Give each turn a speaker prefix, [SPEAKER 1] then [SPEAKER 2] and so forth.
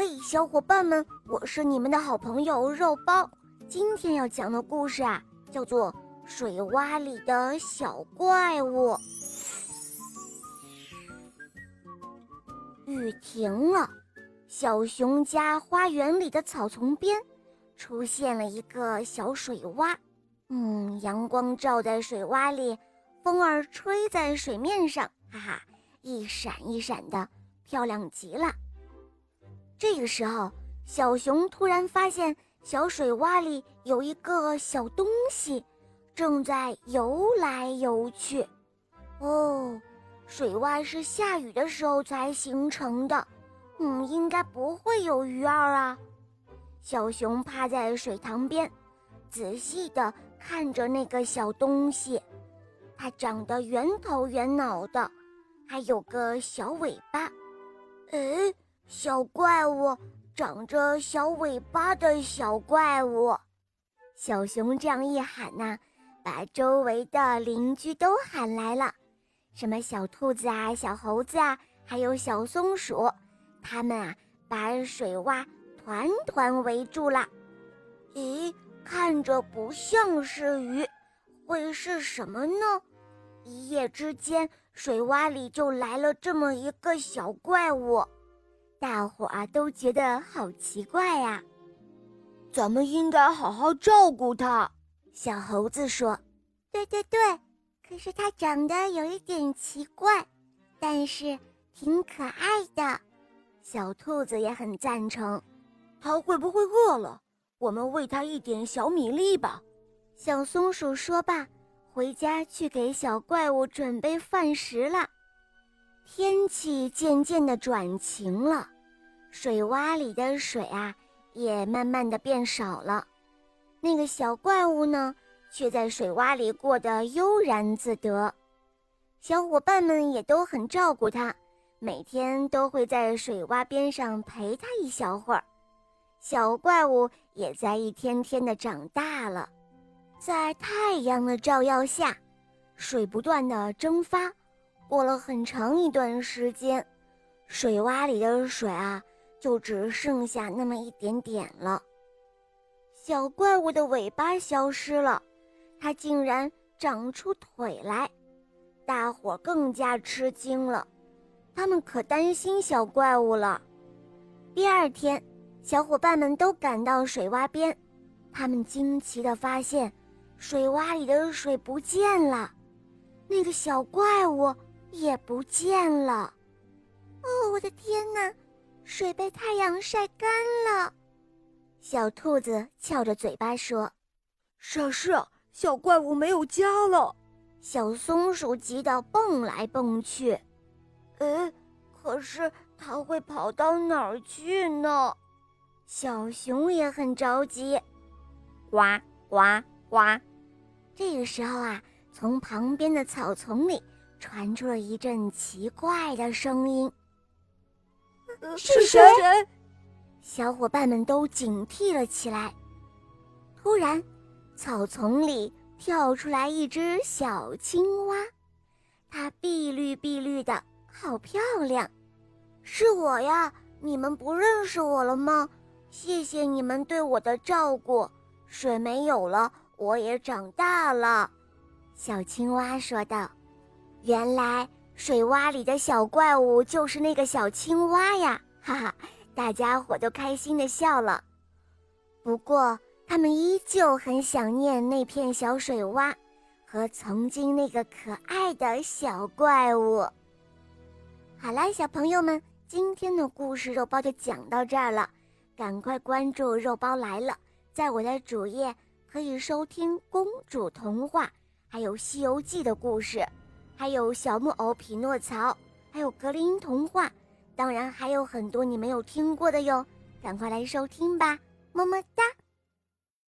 [SPEAKER 1] 嘿，小伙伴们，我是你们的好朋友肉包。今天要讲的故事啊，叫做《水洼里的小怪物》。雨停了，小熊家花园里的草丛边出现了一个小水洼。嗯，阳光照在水洼里，风儿吹在水面上，哈哈，一闪一闪的，漂亮极了。这个时候，小熊突然发现小水洼里有一个小东西，正在游来游去。哦，水洼是下雨的时候才形成的，嗯，应该不会有鱼儿啊。小熊趴在水塘边，仔细地看着那个小东西，它长得圆头圆脑的，还有个小尾巴。哎。小怪物，长着小尾巴的小怪物，小熊这样一喊呐，把周围的邻居都喊来了，什么小兔子啊、小猴子啊，还有小松鼠，他们啊把水洼团团围住了。咦，看着不像是鱼，会是什么呢？一夜之间，水洼里就来了这么一个小怪物。大伙儿都觉得好奇怪呀，
[SPEAKER 2] 咱们应该好好照顾它。
[SPEAKER 1] 小猴子说：“对对对，可是它长得有一点奇怪，但是挺可爱的。”小兔子也很赞成。
[SPEAKER 2] 它会不会饿了？我们喂它一点小米粒吧。
[SPEAKER 1] 小松鼠说罢，回家去给小怪物准备饭食了。天气渐渐的转晴了，水洼里的水啊也慢慢的变少了。那个小怪物呢，却在水洼里过得悠然自得。小伙伴们也都很照顾它，每天都会在水洼边上陪它一小会儿。小怪物也在一天天的长大了，在太阳的照耀下，水不断的蒸发。过了很长一段时间，水洼里的水啊，就只剩下那么一点点了。小怪物的尾巴消失了，它竟然长出腿来，大伙更加吃惊了。他们可担心小怪物了。第二天，小伙伴们都赶到水洼边，他们惊奇地发现，水洼里的水不见了，那个小怪物。也不见了，哦，我的天哪！水被太阳晒干了。小兔子翘着嘴巴说：“
[SPEAKER 2] 傻事，小怪物没有家了。”
[SPEAKER 1] 小松鼠急得蹦来蹦去。哎，可是它会跑到哪儿去呢？小熊也很着急。
[SPEAKER 3] 呱呱呱！
[SPEAKER 1] 这个时候啊，从旁边的草丛里。传出了一阵奇怪的声音，
[SPEAKER 2] 是谁？
[SPEAKER 1] 小伙伴们都警惕了起来。突然，草丛里跳出来一只小青蛙，它碧绿碧绿的，好漂亮。是我呀！你们不认识我了吗？谢谢你们对我的照顾。水没有了，我也长大了。小青蛙说道。原来水洼里的小怪物就是那个小青蛙呀！哈哈，大家伙都开心的笑了。不过，他们依旧很想念那片小水洼和曾经那个可爱的小怪物。好啦，小朋友们，今天的故事肉包就讲到这儿了。赶快关注“肉包来了”，在我的主页可以收听公主童话，还有《西游记》的故事。还有小木偶匹诺曹，还有格林童话，当然还有很多你没有听过的哟，赶快来收听吧，么么哒。